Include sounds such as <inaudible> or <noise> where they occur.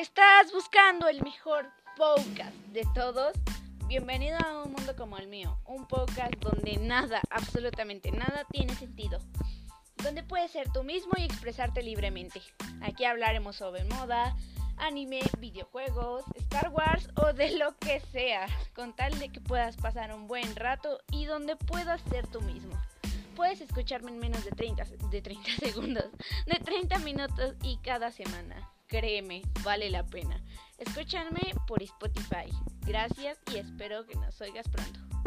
¿Estás buscando el mejor podcast de todos? Bienvenido a un mundo como el mío, un podcast donde nada, absolutamente nada tiene sentido, donde puedes ser tú mismo y expresarte libremente. Aquí hablaremos sobre moda, anime, videojuegos, Star Wars o de lo que sea, con tal de que puedas pasar un buen rato y donde puedas ser tú mismo. Puedes escucharme en menos de 30, de 30 <laughs> segundos, de 30 minutos y cada semana. Créeme, vale la pena. Escúchame por Spotify. Gracias y espero que nos oigas pronto.